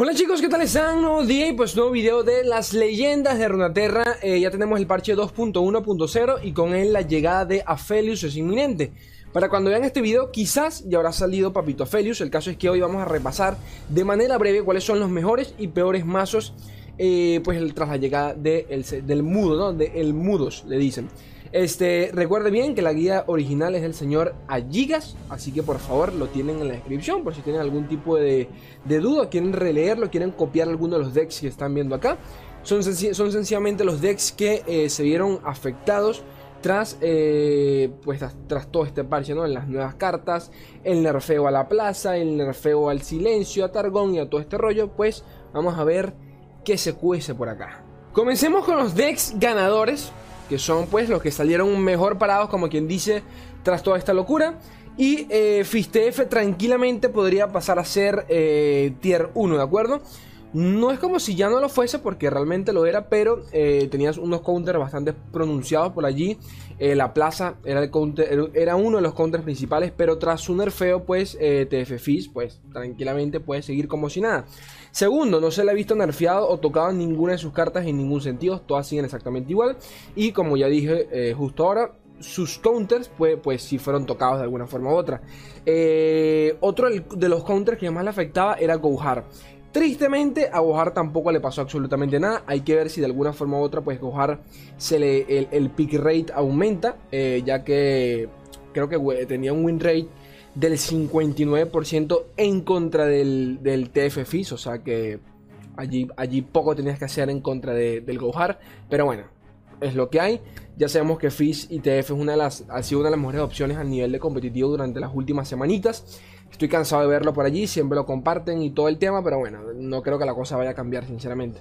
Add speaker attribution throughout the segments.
Speaker 1: Hola chicos, ¿qué tal están? Nuevo día y pues nuevo video de las leyendas de Runaterra. Eh, Ya tenemos el parche 2.1.0 y con él la llegada de Aphelios es inminente. Para cuando vean este video quizás ya habrá salido Papito Aphelios El caso es que hoy vamos a repasar de manera breve cuáles son los mejores y peores mazos eh, Pues tras la llegada del mudo, ¿no? De el mudos le dicen este, recuerde bien que la guía original es del señor Agigas, así que por favor lo tienen en la descripción por si tienen algún tipo de, duda, quieren releerlo, quieren copiar alguno de los decks que están viendo acá. Son, son sencillamente los decks que eh, se vieron afectados tras, eh, pues, tras, todo este parche, ¿no? En las nuevas cartas, el nerfeo a la plaza, el nerfeo al silencio, a Targón y a todo este rollo, pues vamos a ver qué se cuece por acá. Comencemos con los decks ganadores que son pues los que salieron mejor parados, como quien dice, tras toda esta locura. Y eh, Fistef tranquilamente podría pasar a ser eh, tier 1, ¿de acuerdo? No es como si ya no lo fuese, porque realmente lo era, pero eh, tenías unos counters bastante pronunciados por allí. Eh, la plaza era, el counter, era uno de los counters principales, pero tras su nerfeo, pues TF Fizz, pues tranquilamente puede seguir como si nada. Segundo, no se le ha visto nerfeado o tocado ninguna de sus cartas en ningún sentido, todas siguen exactamente igual. Y como ya dije eh, justo ahora, sus counters, pues, pues sí fueron tocados de alguna forma u otra. otro de los counters que más le afectaba era Gohar. Tristemente a Gohar tampoco le pasó absolutamente nada. Hay que ver si de alguna forma u otra pues Gohar se le, el, pick rate aumenta. Eh, ya que creo que tenía un win rate del 59% en contra del, TF Fizz. O sea que allí, allí poco tenías que hacer en contra del Gohar. Pero bueno, es lo que hay. Ya sabemos que Fizz y TF es una de las, ha sido una de las mejores opciones a nivel de competitivo durante las últimas semanitas. Estoy cansado de verlo por allí, siempre lo comparten y todo el tema, pero bueno, no creo que la cosa vaya a cambiar, sinceramente.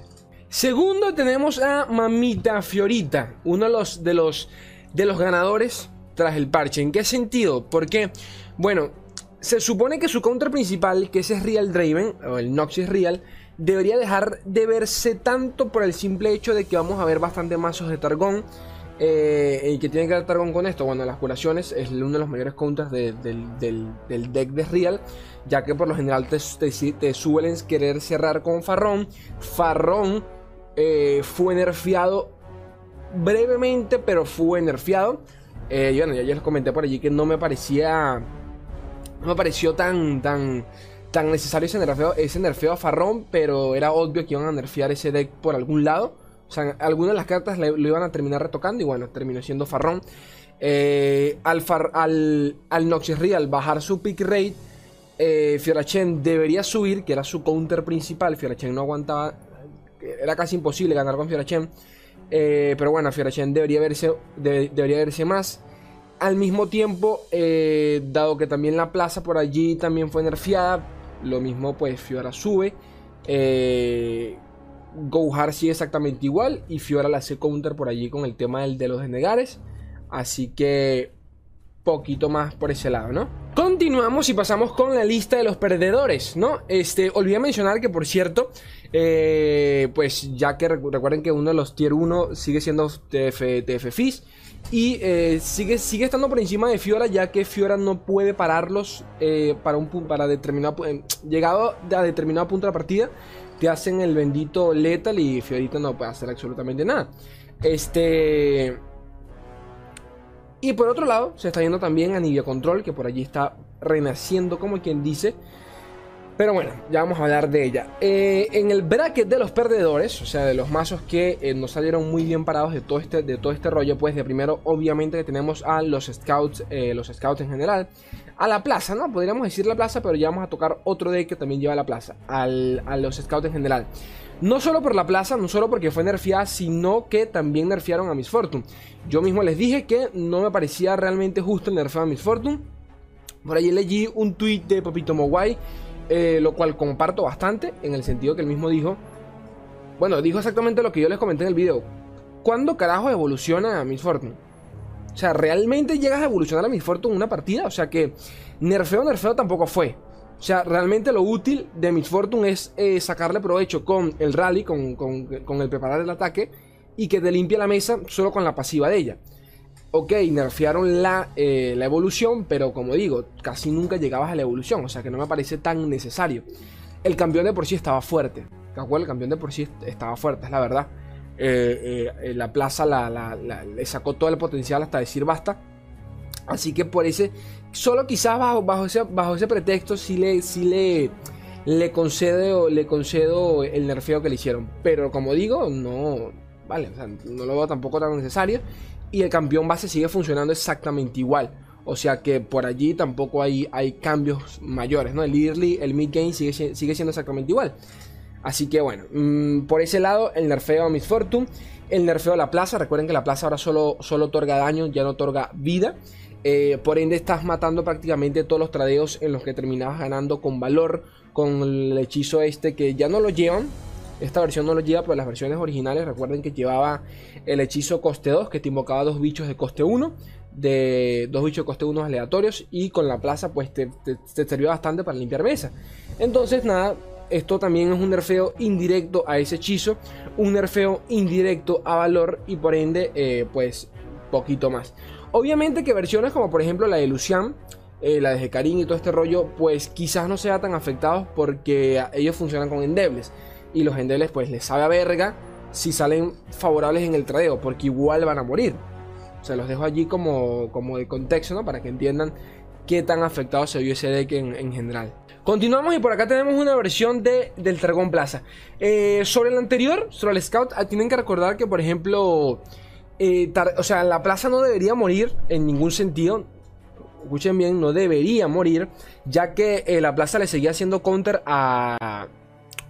Speaker 1: Segundo tenemos a Mamita Fiorita, uno de los, de los, de los ganadores tras el parche. ¿En qué sentido? Porque, bueno, se supone que su counter principal, que ese es Real Draven, o el Noxus Real, debería dejar de verse tanto por el simple hecho de que vamos a ver bastante mazos de Targón eh, ¿Y que tiene que ver con esto? Bueno, las curaciones es uno de los mayores counters del, deck de Real, ya que por lo general te, suelen querer cerrar con Farrón. Farrón eh, fue nerfeado brevemente, pero fue nerfeado. Eh, y bueno, ya, les comenté por allí que no me parecía. No me pareció tan, tan, tan necesario ese nerfeo, ese nerfeo a Farrón, pero era obvio que iban a nerfear ese deck por algún lado. O sea, algunas de las cartas lo iban a terminar retocando y bueno, terminó siendo Farrón. Eh, al, al, al Real bajar su pick rate, eh, Fiorachen debería subir, que era su counter principal. Fiorachen no aguantaba, era casi imposible ganar con Fiorachen. Eh, pero bueno, Fiorachen debería verse, debería verse más. Al mismo tiempo, eh, dado que también la plaza por allí también fue nerfeada, lo mismo pues Fiora sube. Eh, Gohar sigue exactamente igual y Fiora la hace counter por allí con el tema del de los denegares. Así que poquito más por ese lado, ¿no? Continuamos y pasamos con la lista de los perdedores, ¿no? Este, olvidé mencionar que por cierto, eh, pues ya que recuerden que uno de los tier 1 sigue siendo TF, TF Fizz y eh, sigue, sigue estando por encima de Fiora ya que Fiora no puede pararlos eh, para un para determinado llegado a determinado punto de la partida te hacen el bendito Lethal y Fiorita no puede hacer absolutamente nada. Este. Y por otro lado, se está viendo también a Nivea Control, que por allí está renaciendo, como quien dice. Pero bueno, ya vamos a hablar de ella. Eh, en el bracket de los perdedores, o sea, de los mazos que eh, nos salieron muy bien parados de todo este, de todo este rollo, pues de primero, obviamente, tenemos a los scouts, eh, los scouts en general, a la plaza, ¿no? Podríamos decir la plaza, pero ya vamos a tocar otro deck que también lleva a la plaza, a los scouts en general. No solo por la plaza, no solo porque fue nerfeada, sino que también nerfearon a Miss Fortune. Yo mismo les dije que no me parecía realmente justo el nerfeo a Miss Fortune. Por allí leí un tweet de Papito Mowai eh, lo cual comparto bastante en el sentido que él mismo dijo, bueno, dijo exactamente lo que yo les comenté en el video. ¿Cuándo carajo evoluciona a Miss Fortune? O sea, ¿realmente llegas a evolucionar a Miss Fortune en una partida? O sea que nerfeo, nerfeo tampoco fue. O sea, realmente lo útil de Miss Fortune es eh, sacarle provecho con el rally, con, con el preparar el ataque, y que te limpie la mesa solo con la pasiva de ella ok, nerfearon la, eh, la, evolución, pero como digo, casi nunca llegabas a la evolución, o sea que no me parece tan necesario. el campeón de por sí estaba fuerte. ¿De acuerdo? El campeón de por sí estaba fuerte, es la verdad. Eh, eh, la plaza le sacó todo el potencial hasta decir basta. Así que por ese, solo quizás bajo, bajo, ese, bajo ese pretexto sí le, sí le, le, concedo, le concedo el nerfeo que le hicieron. Pero como digo, no, vale, no lo veo tampoco tan necesario. Y el campeón base sigue funcionando exactamente igual. O sea que por allí tampoco hay, hay cambios mayores, ¿no? El early, el mid game sigue, sigue siendo exactamente igual. Así que bueno, mm, por ese lado, el nerfeo a Miss Fortune, el nerfeo a la plaza. Recuerden que la plaza ahora solo, solo otorga daño, ya no otorga vida. Eh, por ende, estás matando prácticamente todos los tradeos en los que terminabas ganando con valor, con el hechizo este que ya no lo llevan. Esta versión no lo lleva, pero las versiones originales recuerden que llevaba el hechizo coste 2, que te invocaba dos bichos de coste 1, de dos bichos de coste 1 aleatorios, y con la plaza pues te, te, sirvió bastante para limpiar mesa. Entonces nada, esto también es un nerfeo indirecto a ese hechizo, un nerfeo indirecto a valor y por ende eh, pues poquito más. Obviamente que versiones como por ejemplo la de Lucian, eh, la de Hecarim y todo este rollo, pues quizás no sea tan afectados porque ellos funcionan con endebles. Y los endebles pues les sabe a verga si salen favorables en el tradeo, porque igual van a morir. O sea, los dejo allí como, como de contexto, ¿no? Para que entiendan qué tan afectado se vio ese deck en, general. Continuamos y por acá tenemos una versión de, del Dragón Plaza. Eh, sobre el anterior, sobre el Scout, ah, tienen que recordar que, por ejemplo, eh, o sea, la plaza no debería morir en ningún sentido. Escuchen bien, no debería morir, ya que eh, la plaza le seguía haciendo counter a...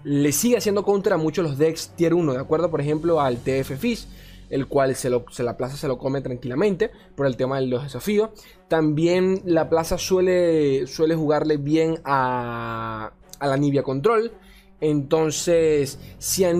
Speaker 1: Le sigue haciendo counter a muchos los decks tier 1, de acuerdo, por ejemplo, al TF Fish el cual se, lo, la plaza se lo come tranquilamente por el tema de los desafíos. También la plaza suele, suele jugarle bien a, a la Nibia Control. Entonces, si a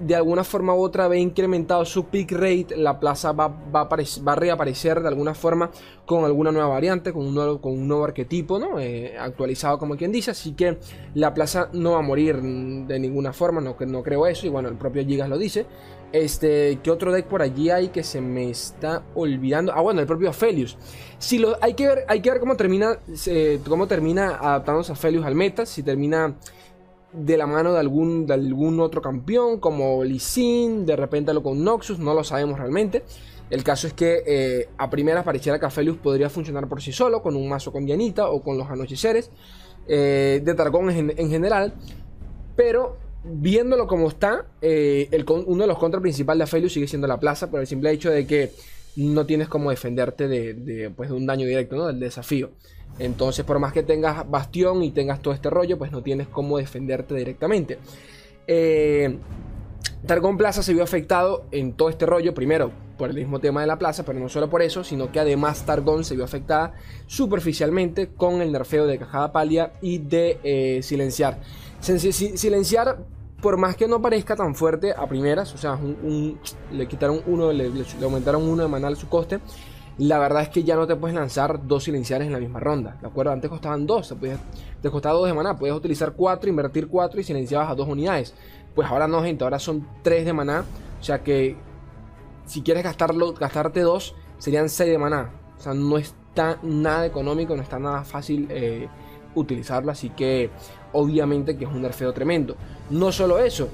Speaker 1: de alguna forma u otra ve incrementado su pick rate, la plaza va, va, a, reaparecer de alguna forma con alguna nueva variante, con un nuevo, con un nuevo arquetipo, ¿no? Eh, actualizado como quien dice, así que la plaza no va a morir de ninguna forma, no, no creo eso, y bueno, el propio Gigas lo dice. Este, ¿qué otro deck por allí hay que se me está olvidando? Ah, bueno, el propio Aphelios. Si lo, hay, que ver, hay que ver cómo termina, cómo termina adaptándose a Aphelios al meta, si termina de la mano de algún, de algún otro campeón, como Lee Sin, de repente lo con Noxus, no lo sabemos realmente. El caso es que eh, a primera pareciera que Aphelios podría funcionar por sí solo, con un mazo con Dianita o con los anocheceres, eh, de Targón en, general, pero viéndolo como está, eh, el, uno de los contras principales de Aphelios sigue siendo la plaza, por el simple hecho de que no tienes como defenderte de, pues, de un daño directo, del desafío. Entonces, por más que tengas bastión y tengas todo este rollo, pues no tienes cómo defenderte directamente. Eh, Targón Plaza se vio afectado en todo este rollo, primero por el mismo tema de la plaza, pero no solo por eso, sino que además Targón se vio afectada superficialmente con el nerfeo de Cajada Palia y de eh, Silenciar. Silenciar, por más que no parezca tan fuerte a primeras, o sea, le quitaron uno, le, aumentaron uno de manal su coste, la verdad es que ya no te puedes lanzar dos silenciares en la misma ronda. ¿De acuerdo? Antes costaban dos, te, costaba dos de maná. Puedes utilizar cuatro, invertir cuatro y silenciabas a dos unidades. Pues ahora no, gente, ahora son tres de maná. O sea que si quieres gastarlo, gastarte dos, serían seis de maná. O sea, no está nada económico, no está nada fácil eh, utilizarlo. Así que obviamente que es un nerfeo tremendo. No solo eso,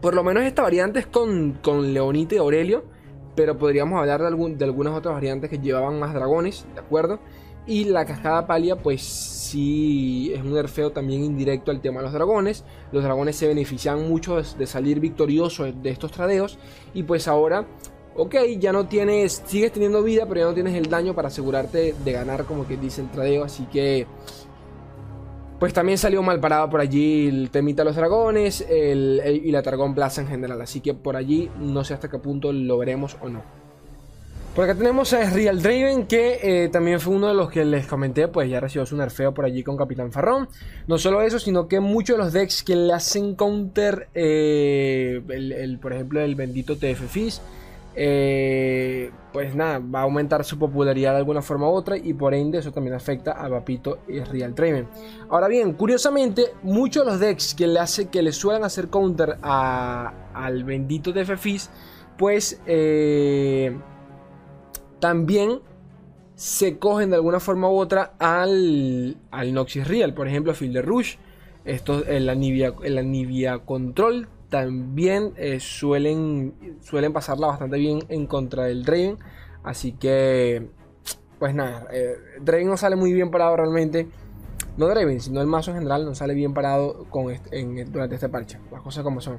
Speaker 1: por lo menos esta variante es con, con Leonite y Aurelio pero podríamos hablar de, de algunas otras variantes que llevaban más dragones, ¿de acuerdo? Y la cascada palia, pues sí es un nerfeo también indirecto al tema de los dragones. Los dragones se benefician mucho de salir victoriosos de estos tradeos. Y pues ahora, ok, ya no tienes, sigues teniendo vida, pero ya no tienes el daño para asegurarte de ganar, como que dice el tradeo. Así que pues también salió mal parado por allí el temita de los dragones y la Targón Plaza en general. Así que por allí no sé hasta qué punto lo veremos o no. Por acá tenemos a Real Draven, que eh, también fue uno de los que les comenté, pues ya recibió su nerfeo por allí con Capitán Farrón. No solo eso, sino que muchos de los decks que le hacen counter, eh, el, por ejemplo, el bendito TF Fizz, eh, pues nada, va a aumentar su popularidad de alguna forma u otra y por ende eso también afecta a Vapito y Real Traven. Ahora bien, curiosamente, muchos de los decks que le, hace, que le suelen hacer counter al bendito de pues eh, también se cogen de alguna forma u otra al, al Noxus Real. Por ejemplo, Field Rush, esto, la Nivia, la Nivia Control también eh, suelen, suelen pasarla bastante bien en contra del Draven. Así que, pues nada, eh, Draven no sale muy bien parado realmente. No Draven, sino el mazo en general no sale bien parado con durante este parche. Las cosas como son.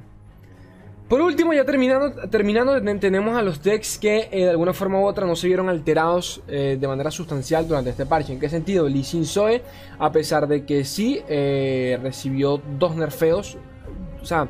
Speaker 1: Por último, ya terminando, terminando tenemos a los decks que eh, de alguna forma u otra no se vieron alterados de manera sustancial durante este parche. ¿En qué sentido? Lee Sin Zoe, a pesar de que sí recibió dos nerfeos, o sea,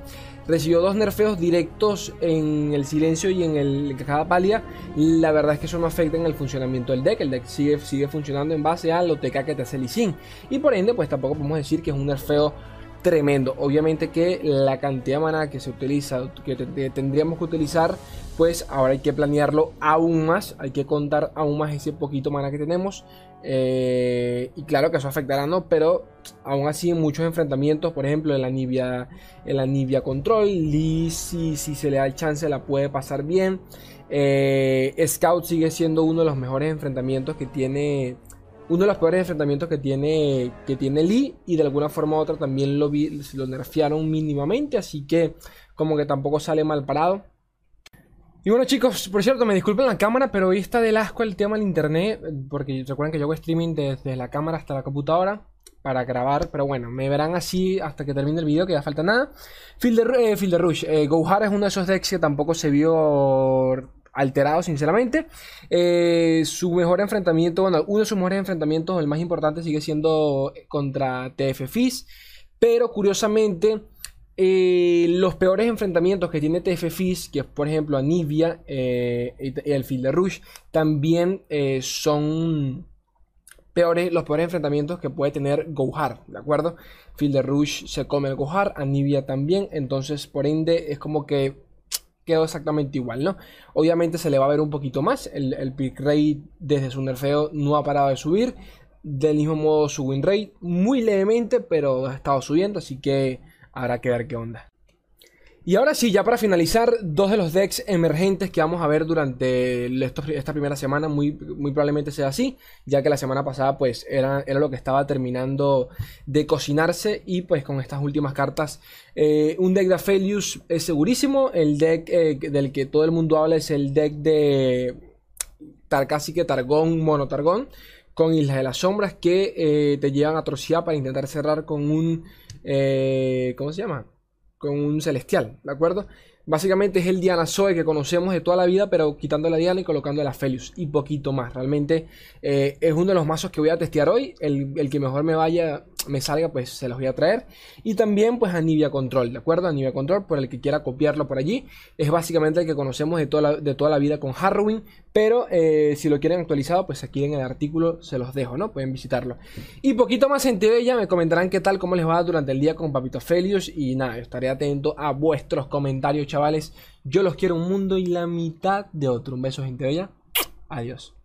Speaker 1: recibió dos nerfeos directos en el silencio y en el cada pálida. La verdad es que eso no afecta en el funcionamiento del deck. El deck sigue, sigue funcionando en base a lo TK que te hace Lee Y por ende, pues tampoco podemos decir que es un nerfeo tremendo. Obviamente que la cantidad de mana que se utiliza, que tendríamos que utilizar, pues ahora hay que planearlo aún más. Hay que contar aún más ese poquito mana que tenemos. Eh, y claro que eso afectará, ¿no? Pero aún así muchos enfrentamientos, por ejemplo en la Nibia, en la Nibia Control, Lee si, se le da el chance la puede pasar bien. Eh, Scout sigue siendo uno de los mejores enfrentamientos que tiene uno de los peores enfrentamientos que tiene, que tiene Lee y de alguna forma u otra también lo, lo nerfearon mínimamente, así que como que tampoco sale mal parado. Y bueno chicos, por cierto, me disculpen la cámara, pero hoy está del asco el tema del internet, porque recuerden que yo hago streaming desde la cámara hasta la computadora para grabar, pero bueno, me verán así hasta que termine el video, que ya falta nada. Field de, eh, Rush, eh, es uno de esos decks que tampoco se vio alterado, sinceramente. Eh, su mejor enfrentamiento, bueno, uno de sus mejores enfrentamientos, el más importante, sigue siendo contra TF Fizz. Pero curiosamente, eh, los peores enfrentamientos que tiene TF Fizz, que es por ejemplo Anivia eh, y el Field de Rush, también son peores, los peores enfrentamientos que puede tener Gohar, ¿de acuerdo? Field de Rush se come el Gohar, Anivia también, entonces por ende es como que quedó exactamente igual, ¿no? Obviamente se le va a ver un poquito más, el, pick rate desde su nerfeo no ha parado de subir, del mismo modo su win rate muy levemente, pero ha estado subiendo, así que habrá que ver qué onda. Y ahora sí, ya para finalizar, dos de los decks emergentes que vamos a ver durante esta primera semana, muy, muy probablemente sea así, ya que la semana pasada pues era, era lo que estaba terminando de cocinarse y pues con estas últimas cartas, eh, un deck de Aphelios es segurísimo, el deck eh, del que todo el mundo habla es el deck de casi que Targón, Mono Targón, con Islas de las Sombras que eh, te llevan a trocear para intentar cerrar con un... ¿Cómo se llama? con un celestial, ¿de acuerdo? Básicamente es el Diana Zoe que conocemos de toda la vida, pero quitando la Diana y colocando la Felius y poquito más. Realmente eh, es uno de los mazos que voy a testear hoy. El, el, que mejor me vaya me salga, pues se los voy a traer. Y también pues a Nivia Control, ¿de acuerdo? A Nivia Control, por el que quiera copiarlo por allí. Es básicamente el que conocemos de toda la, de toda la vida con Harrowing. Pero eh, si lo quieren actualizado, pues aquí en el artículo se los dejo, ¿no? Pueden visitarlo. Y poquito más en TV ya me comentarán qué tal, cómo les va durante el día con Papito Felius. Y nada, estaré atento a vuestros comentarios, chavales. Yo los quiero un mundo y la mitad de otro. Un beso, gente bella. Adiós.